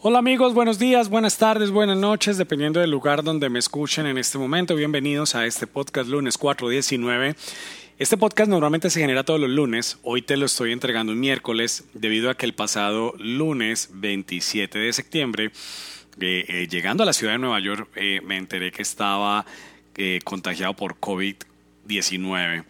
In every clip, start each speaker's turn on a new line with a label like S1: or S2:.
S1: Hola amigos, buenos días, buenas tardes, buenas noches, dependiendo del lugar donde me escuchen en este momento. Bienvenidos a este podcast lunes 419. Este podcast normalmente se genera todos los lunes, hoy te lo estoy entregando un miércoles debido a que el pasado lunes 27 de septiembre, eh, eh, llegando a la ciudad de Nueva York, eh, me enteré que estaba contagiado por COVID-19.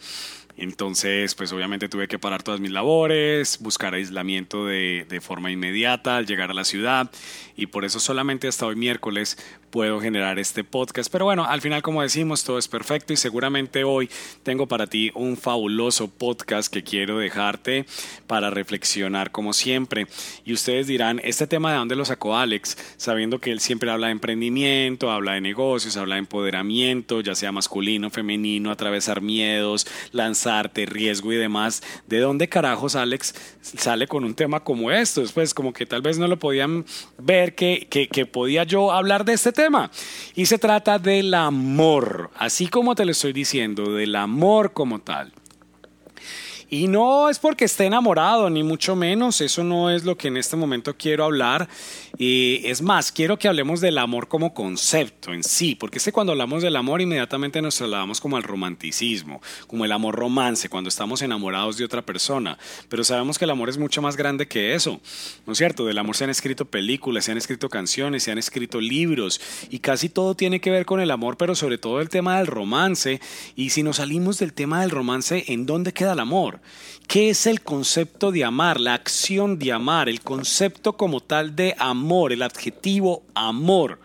S1: Entonces, pues obviamente tuve que parar todas mis labores, buscar aislamiento de, de, forma inmediata al llegar a la ciudad. Y por eso solamente hasta hoy miércoles puedo generar este podcast. Pero bueno, al final, como decimos, todo es perfecto y seguramente hoy tengo para ti un fabuloso podcast que quiero dejarte para reflexionar como siempre. Y ustedes dirán, ¿este tema de dónde lo sacó Alex? Sabiendo que él siempre habla de emprendimiento, habla de negocios, habla de empoderamiento, ya sea masculino, femenino, atravesar miedos, lanzarte, riesgo y demás. ¿De dónde carajos Alex sale con un tema como esto? Pues como que tal vez no lo podían ver que, que, que podía yo hablar de este tema. Y se trata del amor, así como te lo estoy diciendo, del amor como tal. Y no es porque esté enamorado, ni mucho menos, eso no es lo que en este momento quiero hablar. Y es más, quiero que hablemos del amor como concepto en sí, porque es que cuando hablamos del amor inmediatamente nos trasladamos como al romanticismo, como el amor romance, cuando estamos enamorados de otra persona. Pero sabemos que el amor es mucho más grande que eso, ¿no es cierto? Del amor se han escrito películas, se han escrito canciones, se han escrito libros, y casi todo tiene que ver con el amor, pero sobre todo el tema del romance. Y si nos salimos del tema del romance, ¿en dónde queda el amor? ¿Qué es el concepto de amar, la acción de amar, el concepto como tal de amor, el adjetivo amor?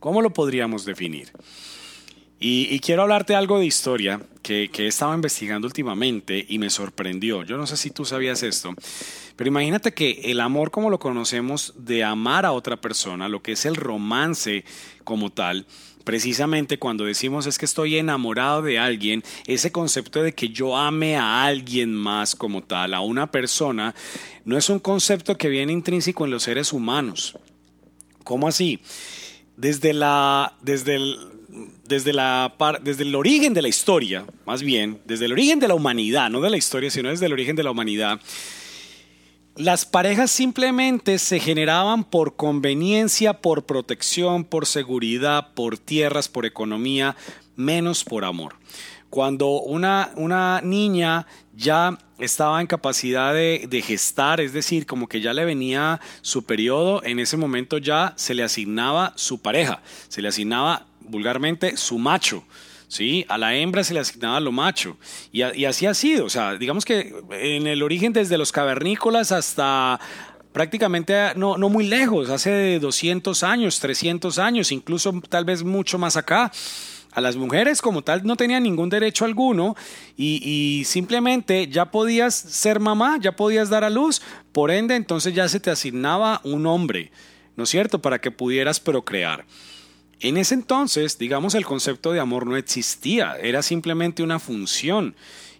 S1: ¿Cómo lo podríamos definir? Y, quiero hablarte algo de historia que, que, he estado investigando últimamente y me sorprendió. Yo no sé si tú sabías esto, pero imagínate que el amor como lo conocemos de amar a otra persona, lo que es el romance como tal, precisamente cuando decimos es que estoy enamorado de alguien, ese concepto de que yo ame a alguien más como tal, a una persona, no es un concepto que viene intrínseco en los seres humanos. ¿Cómo así? Desde la, desde el, desde, la, desde el origen de la historia, más bien, desde el origen de la humanidad, no de la historia, sino desde el origen de la humanidad, las parejas simplemente se generaban por conveniencia, por protección, por seguridad, por tierras, por economía, menos por amor. Cuando una, una niña ya estaba en capacidad de, de, gestar, es decir, como que ya le venía su periodo, en ese momento ya se le asignaba su pareja, se le asignaba vulgarmente su macho. ¿Sí? A la hembra se le asignaba lo macho. Y, así ha sido. O sea, digamos que en el origen desde los cavernícolas hasta prácticamente no, no muy lejos, hace 200 años, 300 años, incluso tal vez mucho más acá. A las mujeres como tal no tenían ningún derecho alguno y, y, simplemente ya podías ser mamá, ya podías dar a luz, por ende entonces ya se te asignaba un hombre, ¿no es cierto?, para que pudieras procrear. En ese entonces, digamos, el concepto de amor no existía, era simplemente una función.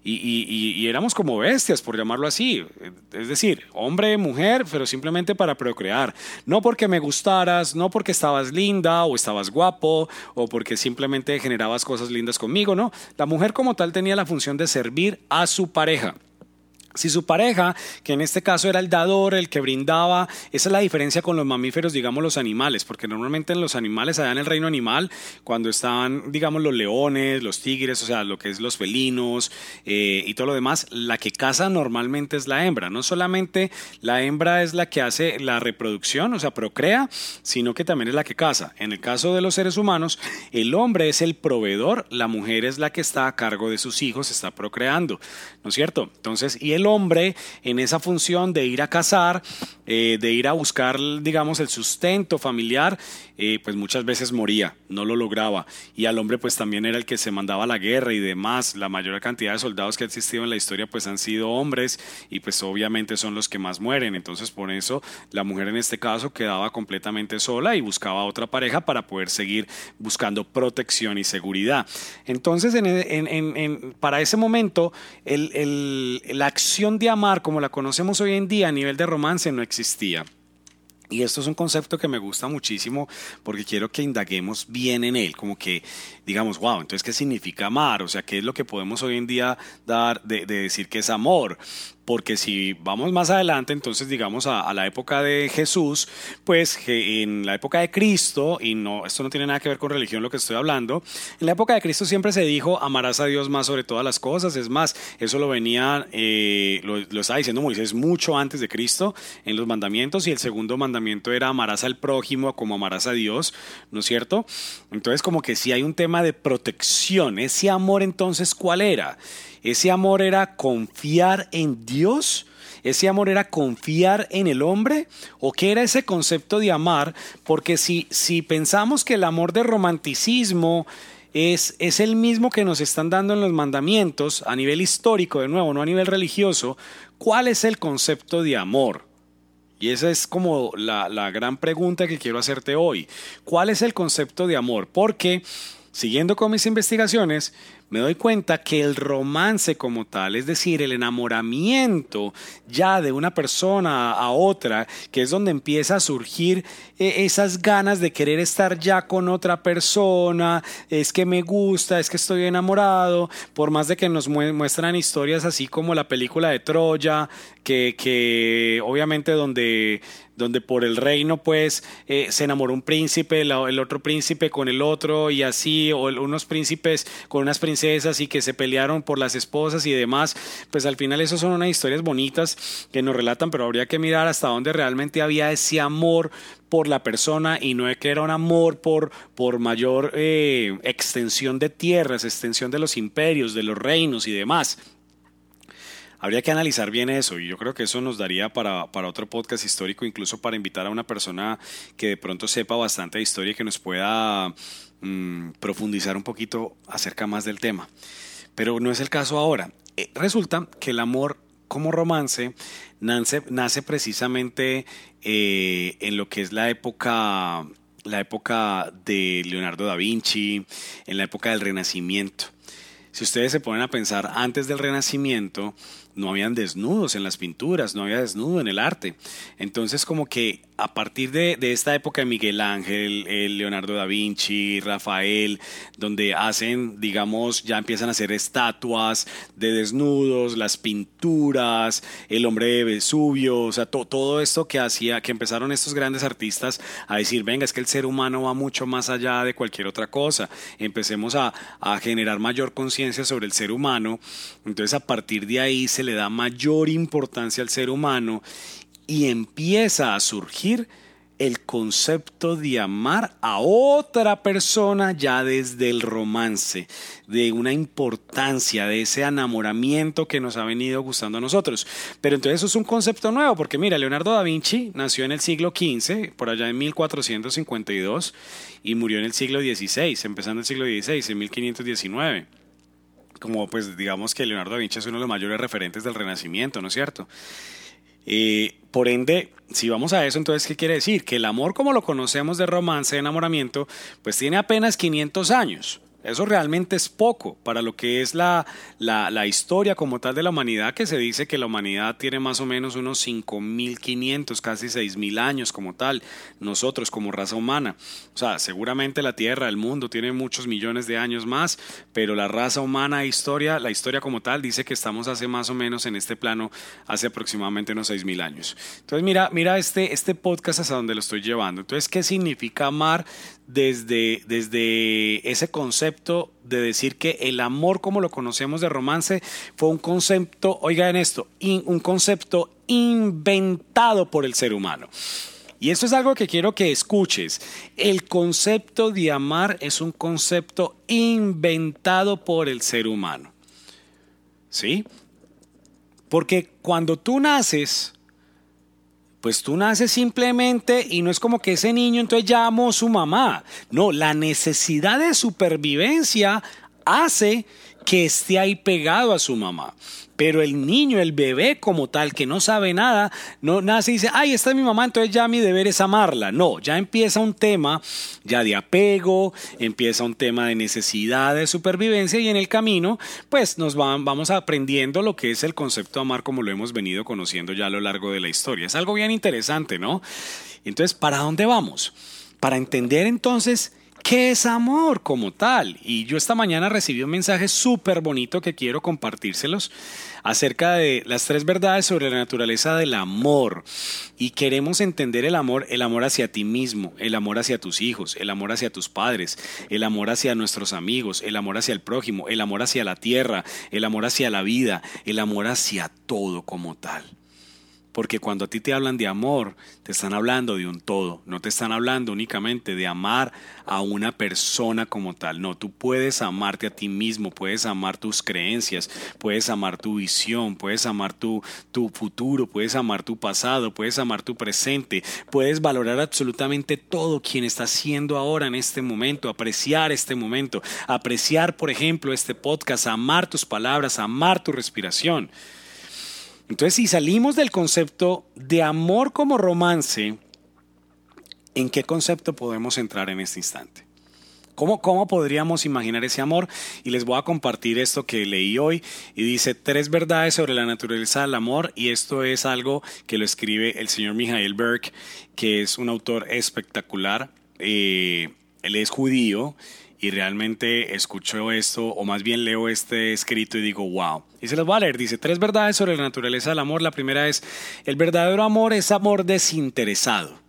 S1: Y, éramos como bestias, por llamarlo así. Es decir, hombre, mujer, pero simplemente para procrear. No porque me gustaras, no porque estabas linda o estabas guapo o porque simplemente generabas cosas lindas conmigo, no. La mujer como tal tenía la función de servir a su pareja. Si su pareja, que en este caso era el dador, el que brindaba, esa es la diferencia con los mamíferos, digamos los animales, porque normalmente en los animales, allá en el reino animal, cuando estaban, digamos, los leones, los tigres, o sea, lo que es los felinos eh, y todo lo demás, la que caza normalmente es la hembra. No solamente la hembra es la que hace la reproducción, o sea, procrea, sino que también es la que caza. En el caso de los seres humanos, el hombre es el proveedor, la mujer es la que está a cargo de sus hijos, está procreando, ¿no es cierto? Entonces, y el el hombre en esa función de ir a cazar, eh, de ir a buscar, digamos, el sustento familiar, eh, pues muchas veces moría, no lo lograba. Y al hombre pues también era el que se mandaba a la guerra y demás. La mayor cantidad de soldados que ha existido en la historia pues han sido hombres y pues obviamente son los que más mueren. Entonces por eso la mujer en este caso quedaba completamente sola y buscaba otra pareja para poder seguir buscando protección y seguridad. Entonces en, para ese momento la acción de amar como la conocemos hoy en día a nivel de romance no existía. Y esto es un concepto que me gusta muchísimo porque quiero que indaguemos bien en él, como que digamos, wow, entonces, ¿qué significa amar? O sea, ¿qué es lo que podemos hoy en día dar de, decir que es amor? Porque si vamos más adelante, entonces digamos a, la época de Jesús, pues en la época de Cristo, y no, esto no tiene nada que ver con religión lo que estoy hablando, en la época de Cristo siempre se dijo amarás a Dios más sobre todas las cosas, es más, eso lo venía, eh, lo, lo estaba diciendo Moisés mucho antes de Cristo en los mandamientos, y el segundo mandamiento era amarás al prójimo como amarás a Dios, ¿no es cierto? Entonces como que si hay un tema de protección. Ese amor entonces, ¿cuál era? Ese amor era confiar en Dios. ¿Ese amor era confiar en el hombre? ¿O qué era ese concepto de amar? Porque si, si pensamos que el amor de romanticismo es, es, el mismo que nos están dando en los mandamientos a nivel histórico, de nuevo, no a nivel religioso, ¿cuál es el concepto de amor? Y esa es como la, la gran pregunta que quiero hacerte hoy. ¿Cuál es el concepto de amor? Porque Siguiendo con mis investigaciones, me doy cuenta que el romance como tal, es decir, el enamoramiento ya de una persona a otra, que es donde empieza a surgir eh, esas ganas de querer estar ya con otra persona, es que me gusta, es que estoy enamorado, por más de que nos muestran historias así como la película de Troya, que, que obviamente donde donde por el reino pues eh, se enamoró un príncipe, el otro príncipe con el otro y así, o unos príncipes con unas princesas y que se pelearon por las esposas y demás, pues al final eso son unas historias bonitas que nos relatan, pero habría que mirar hasta dónde realmente había ese amor por la persona y no es que era un amor por, por mayor eh, extensión de tierras, extensión de los imperios, de los reinos y demás. Habría que analizar bien eso y yo creo que eso nos daría para, para, otro podcast histórico, incluso para invitar a una persona que de pronto sepa bastante de historia y que nos pueda mm, profundizar un poquito acerca más del tema. Pero no es el caso ahora. Eh, resulta que el amor como romance nace, nace precisamente eh, en lo que es la época, la época de Leonardo da Vinci, en la época del Renacimiento. Si ustedes se ponen a pensar antes del Renacimiento, no habían desnudos en las pinturas, no había desnudo en el arte. Entonces como que a partir de, esta época de Miguel Ángel, el Leonardo da Vinci, Rafael, donde hacen, digamos, ya empiezan a hacer estatuas de desnudos, las pinturas, el hombre de Vesubio, o sea, todo esto que hacía, que empezaron estos grandes artistas a decir, venga, es que el ser humano va mucho más allá de cualquier otra cosa, empecemos a, a generar mayor conciencia sobre el ser humano, entonces a partir de ahí se le da mayor importancia al ser humano y empieza a surgir el concepto de amar a otra persona ya desde el romance, de una importancia, de ese enamoramiento que nos ha venido gustando a nosotros. Pero entonces eso es un concepto nuevo, porque mira, Leonardo da Vinci nació en el siglo XV, por allá en 1452, y murió en el siglo XVI, empezando el siglo XVI, en 1519 como pues digamos que Leonardo da Vinci es uno de los mayores referentes del Renacimiento, ¿no es cierto? Eh, por ende, si vamos a eso, entonces, ¿qué quiere decir? Que el amor como lo conocemos de romance, de enamoramiento, pues tiene apenas 500 años. Eso realmente es poco para lo que es la, la, historia como tal de la humanidad, que se dice que la humanidad tiene más o menos unos 5.500, casi 6.000 años como tal, nosotros como raza humana. O sea, seguramente la Tierra, el mundo, tiene muchos millones de años más, pero la raza humana, historia, la historia como tal, dice que estamos hace más o menos en este plano, hace aproximadamente unos 6.000 años. Entonces, mira, mira este, este podcast hasta donde lo estoy llevando. Entonces, ¿qué significa amar desde, desde ese concepto de decir que el amor como lo conocemos de romance fue un concepto, oigan esto, un concepto inventado por el ser humano. Y esto es algo que quiero que escuches. El concepto de amar es un concepto inventado por el ser humano. ¿Sí? Porque cuando tú naces, pues tú naces simplemente y no es como que ese niño entonces llamó a su mamá. No, la necesidad de supervivencia hace que esté ahí pegado a su mamá. Pero el niño, el bebé como tal, que no sabe nada, no nace y dice, ay, esta es mi mamá, entonces ya mi deber es amarla. No, ya empieza un tema ya de apego, empieza un tema de necesidad de supervivencia y en el camino, pues nos vamos aprendiendo lo que es el concepto de amar como lo hemos venido conociendo ya a lo largo de la historia. Es algo bien interesante, ¿no? Entonces, ¿para dónde vamos? Para entender entonces ¿Qué es amor como tal? Y yo esta mañana recibí un mensaje súper bonito que quiero compartírselos acerca de las tres verdades sobre la naturaleza del amor. Y queremos entender el amor, el amor hacia ti mismo, el amor hacia tus hijos, el amor hacia tus padres, el amor hacia nuestros amigos, el amor hacia el prójimo, el amor hacia la tierra, el amor hacia la vida, el amor hacia todo como tal. Porque cuando a ti te hablan de amor, te están hablando de un todo, no te están hablando únicamente de amar a una persona como tal. No, tú puedes amarte a ti mismo, puedes amar tus creencias, puedes amar tu visión, puedes amar tu, tu futuro, puedes amar tu pasado, puedes amar tu presente, puedes valorar absolutamente todo quien está siendo ahora en este momento, apreciar este momento, apreciar, por ejemplo, este podcast, amar tus palabras, amar tu respiración. Entonces, si salimos del concepto de amor como romance, ¿en qué concepto podemos entrar en este instante? ¿Cómo, ¿Cómo, podríamos imaginar ese amor? Y les voy a compartir esto que leí hoy y dice tres verdades sobre la naturaleza del amor y esto es algo que lo escribe el señor Michael Berg, que es un autor espectacular. Eh, él es judío y realmente escucho esto, o más bien leo este escrito y digo, wow. Y se los voy a leer. Dice, tres verdades sobre la naturaleza del amor. La primera es, el verdadero amor es amor desinteresado.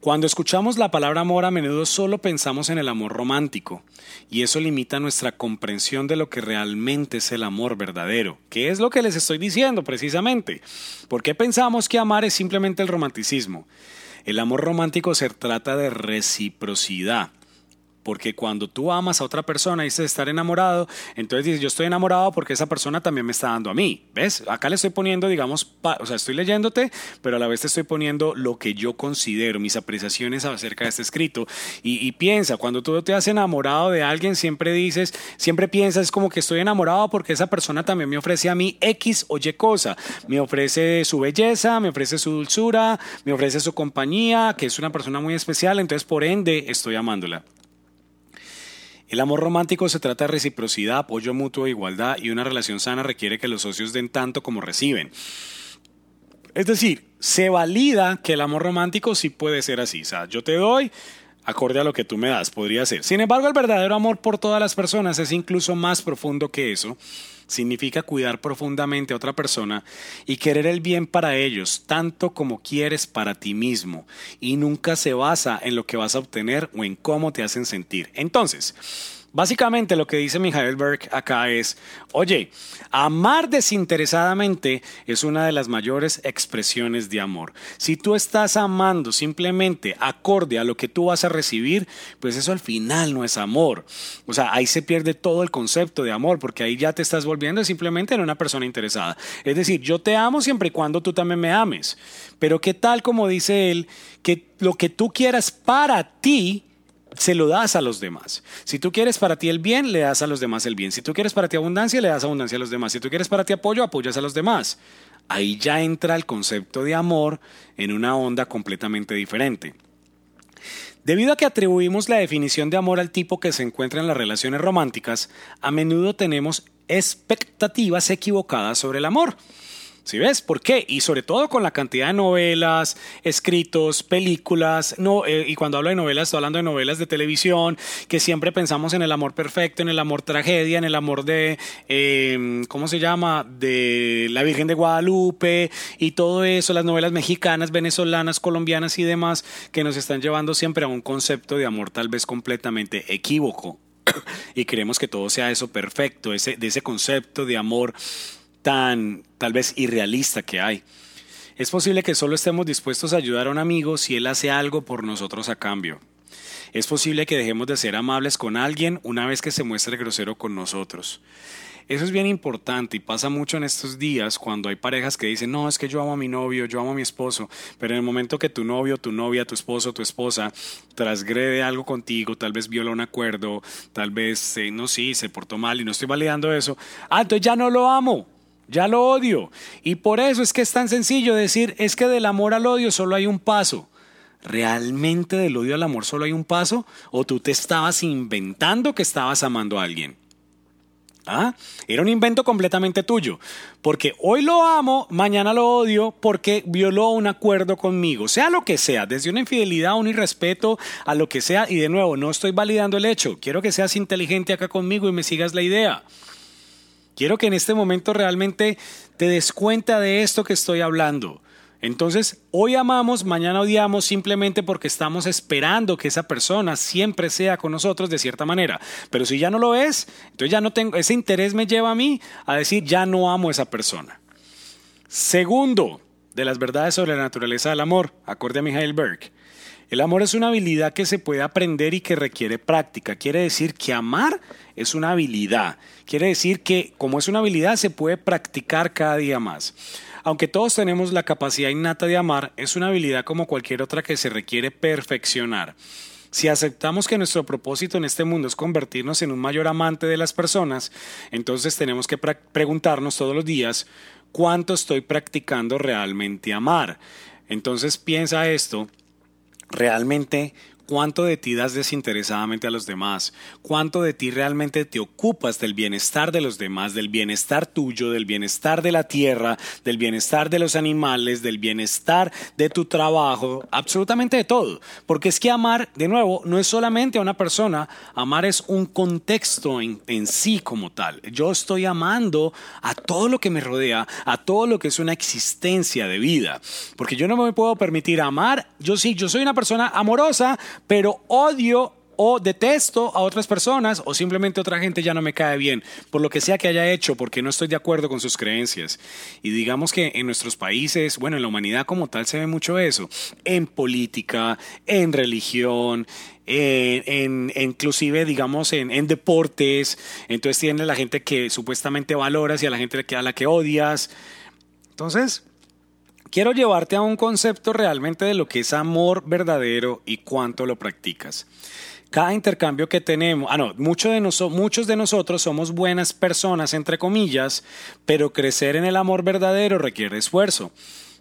S1: Cuando escuchamos la palabra amor a menudo solo pensamos en el amor romántico, y eso limita nuestra comprensión de lo que realmente es el amor verdadero, que es lo que les estoy diciendo precisamente. ¿Por qué pensamos que amar es simplemente el romanticismo? El amor romántico se trata de reciprocidad. Porque cuando tú amas a otra persona y dices estar enamorado, entonces dices, yo estoy enamorado porque esa persona también me está dando a mí. ¿Ves? Acá le estoy poniendo, digamos, o sea, estoy leyéndote, pero a la vez te estoy poniendo lo que yo considero, mis apreciaciones acerca de este escrito. Y, piensa, cuando tú te has enamorado de alguien, siempre dices, siempre piensas como que estoy enamorado porque esa persona también me ofrece a mí X o Y cosa. Me ofrece su belleza, me ofrece su dulzura, me ofrece su compañía, que es una persona muy especial, entonces por ende estoy amándola. El amor romántico se trata de reciprocidad, apoyo mutuo, igualdad y una relación sana requiere que los socios den tanto como reciben. Es decir, se valida que el amor romántico sí puede ser así. O sea, yo te doy acorde a lo que tú me das, podría ser. Sin embargo, el verdadero amor por todas las personas es incluso más profundo que eso significa cuidar profundamente a otra persona y querer el bien para ellos, tanto como quieres para ti mismo, y nunca se basa en lo que vas a obtener o en cómo te hacen sentir. Entonces, Básicamente lo que dice Michael Berg acá es, oye, amar desinteresadamente es una de las mayores expresiones de amor. Si tú estás amando simplemente acorde a lo que tú vas a recibir, pues eso al final no es amor. O sea, ahí se pierde todo el concepto de amor, porque ahí ya te estás volviendo simplemente en una persona interesada. Es decir, yo te amo siempre y cuando tú también me ames. Pero ¿qué tal como dice él, que lo que tú quieras para ti, se lo das a los demás. Si tú quieres para ti el bien, le das a los demás el bien. Si tú quieres para ti abundancia, le das abundancia a los demás. Si tú quieres para ti apoyo, apoyas a los demás. Ahí ya entra el concepto de amor en una onda completamente diferente. Debido a que atribuimos la definición de amor al tipo que se encuentra en las relaciones románticas, a menudo tenemos expectativas equivocadas sobre el amor. ¿Sí ves? ¿Por qué? Y sobre todo con la cantidad de novelas, escritos, películas, no, eh, y cuando hablo de novelas, estoy hablando de novelas de televisión, que siempre pensamos en el amor perfecto, en el amor tragedia, en el amor de, em, ¿cómo se llama? De la Virgen de Guadalupe y todo eso, las novelas mexicanas, venezolanas, colombianas y demás, que nos están llevando siempre a un concepto de amor tal vez completamente equívoco. y creemos que todo sea eso perfecto, ese, de ese concepto de amor tan tal vez irrealista que hay. Es posible que solo estemos dispuestos a ayudar a un amigo si él hace algo por nosotros a cambio. Es posible que dejemos de ser amables con alguien una vez que se muestre grosero con nosotros. Eso es bien importante y pasa mucho en estos días cuando hay parejas que dicen, no, es que yo amo a mi novio, yo amo a mi esposo, pero en el momento que tu novio, tu novia, tu esposo, tu esposa trasgrede algo contigo, tal vez viola un acuerdo, tal vez, eh, no sí, se portó mal y no estoy validando eso, ah, entonces ya no lo amo. Ya lo odio. Y por eso es que es tan sencillo decir, es que del amor al odio solo hay un paso. ¿Realmente del odio al amor solo hay un paso? ¿O tú te estabas inventando que estabas amando a alguien? ¿Ah? Era un invento completamente tuyo. Porque hoy lo amo, mañana lo odio porque violó un acuerdo conmigo. Sea lo que sea, desde una infidelidad, un irrespeto, a lo que sea. Y de nuevo, no estoy validando el hecho. Quiero que seas inteligente acá conmigo y me sigas la idea. Quiero que en este momento realmente te des cuenta de esto que estoy hablando. Entonces, hoy amamos, mañana odiamos simplemente porque estamos esperando que esa persona siempre sea con nosotros de cierta manera. Pero si ya no lo es, entonces ya no tengo, ese interés me lleva a mí a decir, ya no amo a esa persona. Segundo, de las verdades sobre la naturaleza del amor, acorde a Michael Berg. El amor es una habilidad que se puede aprender y que requiere práctica. Quiere decir que amar es una habilidad. Quiere decir que como es una habilidad se puede practicar cada día más. Aunque todos tenemos la capacidad innata de amar, es una habilidad como cualquier otra que se requiere perfeccionar. Si aceptamos que nuestro propósito en este mundo es convertirnos en un mayor amante de las personas, entonces tenemos que preguntarnos todos los días cuánto estoy practicando realmente amar. Entonces piensa esto, realmente cuánto de ti das desinteresadamente a los demás, cuánto de ti realmente te ocupas del bienestar de los demás, del bienestar tuyo, del bienestar de la tierra, del bienestar de los animales, del bienestar de tu trabajo, absolutamente de todo. Porque es que amar, de nuevo, no es solamente a una persona, amar es un contexto en, en sí como tal. Yo estoy amando a todo lo que me rodea, a todo lo que es una existencia de vida. Porque yo no me puedo permitir amar, yo sí, yo soy una persona amorosa, pero odio o detesto a otras personas o simplemente otra gente ya no me cae bien, por lo que sea que haya hecho, porque no estoy de acuerdo con sus creencias. Y digamos que en nuestros países, bueno, en la humanidad como tal se ve mucho eso, en política, en religión, en, inclusive digamos en, en, deportes, entonces tiene la gente que supuestamente valoras y a la gente a la que odias. Entonces, Quiero llevarte a un concepto realmente de lo que es amor verdadero y cuánto lo practicas. Cada intercambio que tenemos, ah no, muchos de, muchos de nosotros somos buenas personas, entre comillas, pero crecer en el amor verdadero requiere esfuerzo.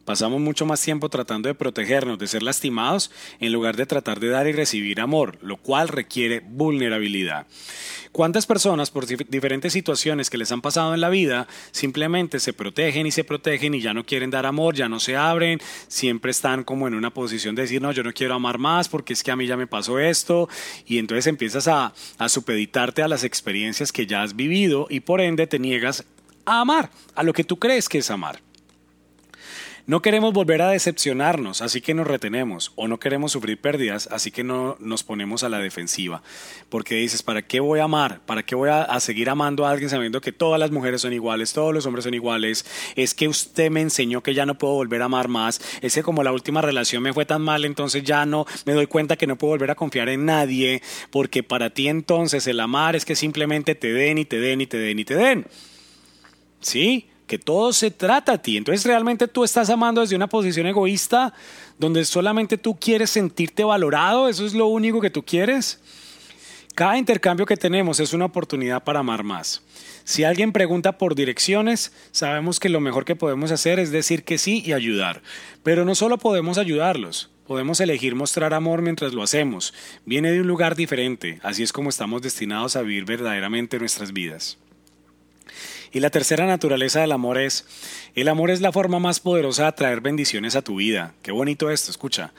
S1: Pasamos mucho más tiempo tratando de protegernos, de ser lastimados, en lugar de tratar de dar y recibir amor, lo cual requiere vulnerabilidad. ¿Cuántas personas por diferentes situaciones que les han pasado en la vida simplemente se protegen y se protegen y ya no quieren dar amor, ya no se abren, siempre están como en una posición de decir, no, yo no quiero amar más porque es que a mí ya me pasó esto y entonces empiezas a, a supeditarte a las experiencias que ya has vivido y por ende te niegas a amar, a lo que tú crees que es amar. No queremos volver a decepcionarnos, así que nos retenemos, o no queremos sufrir pérdidas, así que no nos ponemos a la defensiva. Porque dices, ¿para qué voy a amar? ¿Para qué voy a, seguir amando a alguien sabiendo que todas las mujeres son iguales, todos los hombres son iguales? Es que usted me enseñó que ya no puedo volver a amar más. Es que como la última relación me fue tan mal, entonces ya no me doy cuenta que no puedo volver a confiar en nadie, porque para ti entonces el amar es que simplemente te den y te den y te den y te den. ¿Sí? Que todo se trata a ti. Entonces realmente tú estás amando desde una posición egoísta donde solamente tú quieres sentirte valorado, eso es lo único que tú quieres. Cada intercambio que tenemos es una oportunidad para amar más. Si alguien pregunta por direcciones, sabemos que lo mejor que podemos hacer es decir que sí y ayudar. Pero no solo podemos ayudarlos, podemos elegir mostrar amor mientras lo hacemos. Viene de un lugar diferente, así es como estamos destinados a vivir verdaderamente nuestras vidas. Y la tercera naturaleza del amor es, el amor es la forma más poderosa de atraer bendiciones a tu vida. Qué bonito esto, escucha.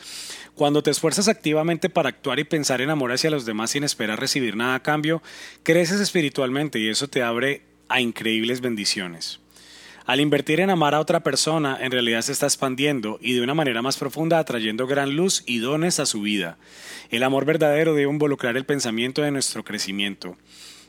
S1: Cuando te esfuerzas activamente para actuar y pensar en amor hacia los demás sin esperar recibir nada a cambio, creces espiritualmente y eso te abre a increíbles bendiciones. Al invertir en amar a otra persona, en realidad se está expandiendo y de una manera más profunda atrayendo gran luz y dones a su vida. El amor verdadero debe involucrar el pensamiento de nuestro crecimiento.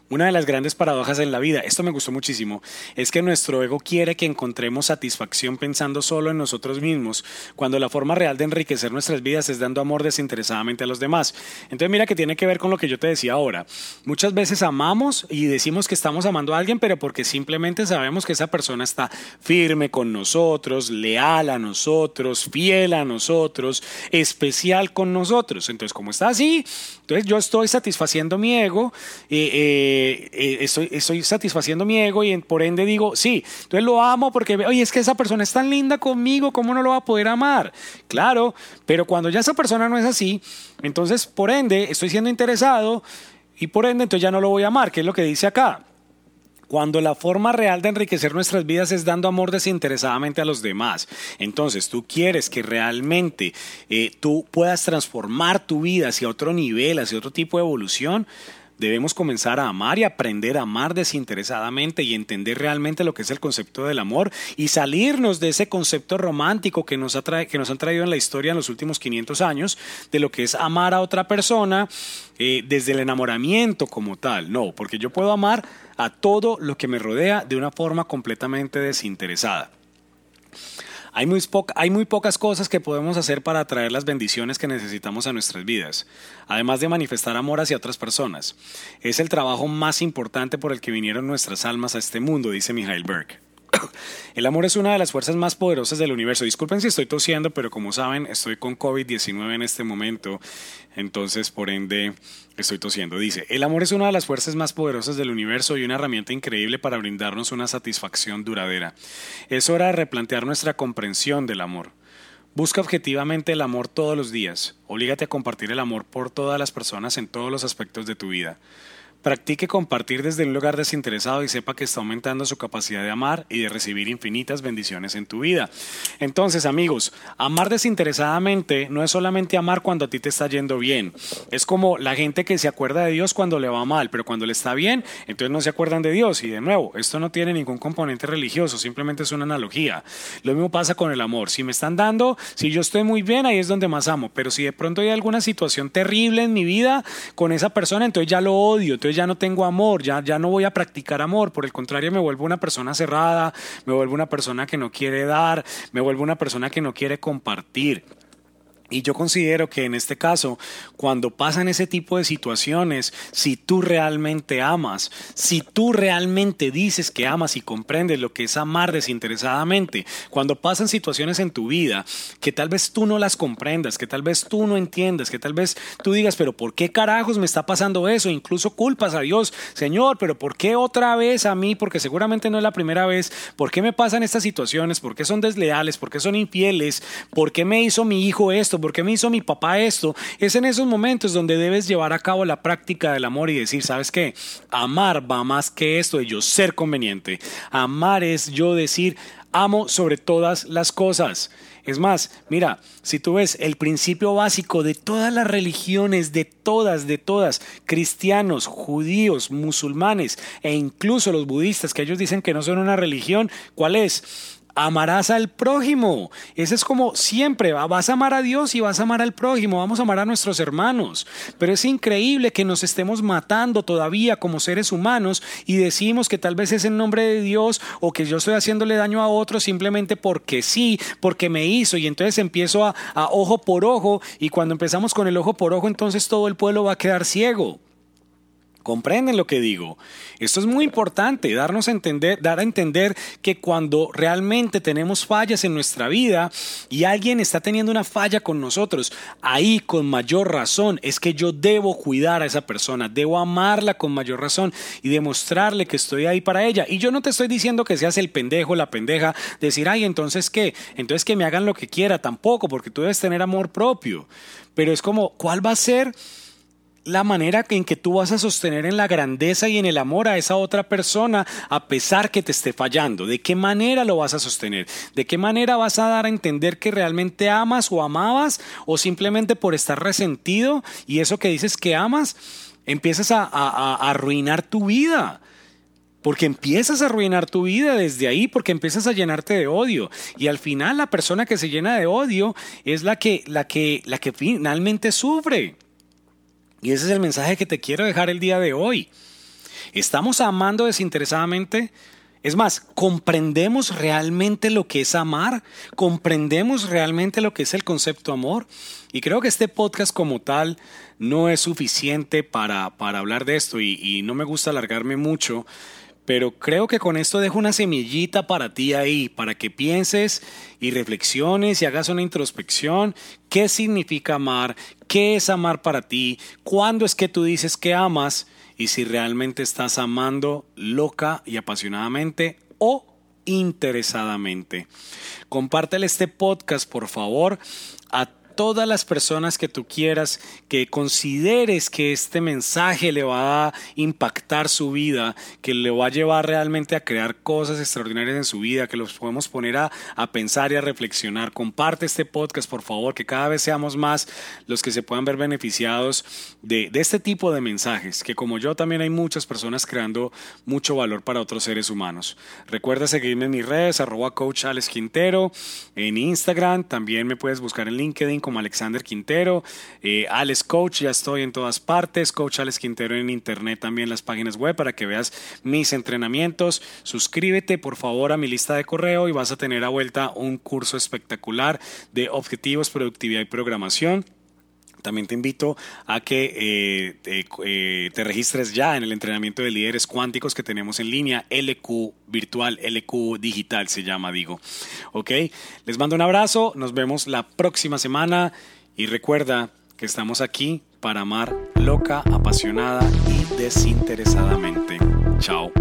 S1: Una de las grandes paradojas en la vida, esto me gustó muchísimo, es que nuestro ego quiere que encontremos satisfacción pensando solo en nosotros mismos, cuando la forma real de enriquecer nuestras vidas es dando amor desinteresadamente a los demás. Entonces mira que tiene que ver con lo que yo te decía ahora. Muchas veces amamos y decimos que estamos amando a alguien, pero porque simplemente sabemos que esa persona está firme con nosotros, leal a nosotros, fiel a nosotros, especial con nosotros. Entonces, como está así, entonces yo estoy satisfaciendo mi ego. Eh, eh, eh, estoy, estoy, satisfaciendo mi ego y por ende digo, sí, entonces lo amo porque, oye, es que esa persona es tan linda conmigo, ¿cómo no lo va a poder amar? Claro, pero cuando ya esa persona no es así, entonces por ende estoy siendo interesado y por ende entonces ya no lo voy a amar, que es lo que dice acá. Cuando la forma real de enriquecer nuestras vidas es dando amor desinteresadamente a los demás. Entonces tú quieres que realmente eh, tú puedas transformar tu vida hacia otro nivel, hacia otro tipo de evolución. Debemos comenzar a amar y aprender a amar desinteresadamente y entender realmente lo que es el concepto del amor y salirnos de ese concepto romántico que nos, que nos han traído en la historia en los últimos 500 años, de lo que es amar a otra persona eh, desde el enamoramiento como tal. No, porque yo puedo amar a todo lo que me rodea de una forma completamente desinteresada. Hay muy, pocas cosas que podemos hacer para atraer las bendiciones que necesitamos a nuestras vidas, además de manifestar amor hacia otras personas. Es el trabajo más importante por el que vinieron nuestras almas a este mundo, dice Michael Berg. El amor es una de las fuerzas más poderosas del universo. Disculpen si estoy tosiendo, pero como saben, estoy con COVID-19 en este momento, entonces por ende estoy tosiendo. Dice, el amor es una de las fuerzas más poderosas del universo y una herramienta increíble para brindarnos una satisfacción duradera. Es hora de replantear nuestra comprensión del amor. Busca objetivamente el amor todos los días. Olígate a compartir el amor por todas las personas en todos los aspectos de tu vida. Practique compartir desde un lugar desinteresado y sepa que está aumentando su capacidad de amar y de recibir infinitas bendiciones en tu vida. Entonces, amigos, amar desinteresadamente no es solamente amar cuando a ti te está yendo bien. Es como la gente que se acuerda de Dios cuando le va mal, pero cuando le está bien, entonces no se acuerdan de Dios. Y de nuevo, esto no tiene ningún componente religioso, simplemente es una analogía. Lo mismo pasa con el amor. Si me están dando, si yo estoy muy bien, ahí es donde más amo. Pero si de pronto hay alguna situación terrible en mi vida con esa persona, entonces ya lo odio. Entonces ya no tengo amor, ya, ya no voy a practicar amor, por el contrario me vuelvo una persona cerrada, me vuelvo una persona que no quiere dar, me vuelvo una persona que no quiere compartir. Y yo considero que en este caso, cuando pasan ese tipo de situaciones, si tú realmente amas, si tú realmente dices que amas y comprendes lo que es amar desinteresadamente, cuando pasan situaciones en tu vida que tal vez tú no las comprendas, que tal vez tú no entiendas, que tal vez tú digas, pero ¿por qué carajos me está pasando eso? Incluso culpas a Dios, Señor, pero ¿por qué otra vez a mí? Porque seguramente no es la primera vez. ¿Por qué me pasan estas situaciones? ¿Por qué son desleales? ¿Por qué son infieles? ¿Por qué me hizo mi hijo esto? ¿Por qué me hizo mi papá esto? Es en esos momentos donde debes llevar a cabo la práctica del amor y decir, ¿sabes qué? Amar va más que esto de yo ser conveniente. Amar es yo decir, amo sobre todas las cosas. Es más, mira, si tú ves el principio básico de todas las religiones, de todas, de todas, cristianos, judíos, musulmanes e incluso los budistas, que ellos dicen que no son una religión, ¿cuál es? Amarás al prójimo. Ese es como siempre, vas a amar a Dios y vas a amar al prójimo, vamos a amar a nuestros hermanos. Pero es increíble que nos estemos matando todavía como seres humanos y decimos que tal vez es en nombre de Dios o que yo estoy haciéndole daño a otro simplemente porque sí, porque me hizo. Y entonces empiezo a, a ojo por ojo y cuando empezamos con el ojo por ojo, entonces todo el pueblo va a quedar ciego. ¿Comprenden lo que digo? Esto es muy importante, darnos a entender, dar a entender que cuando realmente tenemos fallas en nuestra vida y alguien está teniendo una falla con nosotros, ahí con mayor razón es que yo debo cuidar a esa persona, debo amarla con mayor razón y demostrarle que estoy ahí para ella. Y yo no te estoy diciendo que seas el pendejo, la pendeja, decir, ay, entonces qué, entonces que me hagan lo que quiera, tampoco, porque tú debes tener amor propio. Pero es como, ¿cuál va a ser? La manera en que tú vas a sostener en la grandeza y en el amor a esa otra persona a pesar que te esté fallando. ¿De qué manera lo vas a sostener? ¿De qué manera vas a dar a entender que realmente amas o amabas o simplemente por estar resentido y eso que dices que amas empiezas a, arruinar tu vida? Porque empiezas a arruinar tu vida desde ahí, porque empiezas a llenarte de odio. Y al final la persona que se llena de odio es la que, la que, la que finalmente sufre. Y ese es el mensaje que te quiero dejar el día de hoy. ¿Estamos amando desinteresadamente? Es más, ¿comprendemos realmente lo que es amar? ¿Comprendemos realmente lo que es el concepto amor? Y creo que este podcast como tal no es suficiente para, para hablar de esto y, y no me gusta alargarme mucho, pero creo que con esto dejo una semillita para ti ahí, para que pienses y reflexiones y hagas una introspección. ¿Qué significa amar? ¿Qué es amar para ti? ¿Cuándo es que tú dices que amas? y si realmente estás amando loca y apasionadamente o interesadamente. Compártele este podcast, por favor, a todas las personas que tú quieras, que consideres que este mensaje le va a impactar su vida, que le va a llevar realmente a crear cosas extraordinarias en su vida, que los podemos poner a, a pensar y a reflexionar. Comparte este podcast, por favor, que cada vez seamos más los que se puedan ver beneficiados de, de este tipo de mensajes, que como yo también hay muchas personas creando mucho valor para otros seres humanos. Recuerda seguirme en mis redes, arroba coach Alex Quintero, en Instagram, también me puedes buscar en LinkedIn como Alexander Quintero, eh, Alex Coach, ya estoy en todas partes, Coach Alex Quintero en internet también las páginas web para que veas mis entrenamientos. Suscríbete por favor a mi lista de correo y vas a tener a vuelta un curso espectacular de objetivos, productividad y programación. También te invito a que eh, te, eh, te, registres ya en el entrenamiento de líderes cuánticos que tenemos en línea, LQ virtual, LQ digital se llama, digo. Ok, les mando un abrazo, nos vemos la próxima semana y recuerda que estamos aquí para amar loca, apasionada y desinteresadamente. Chao.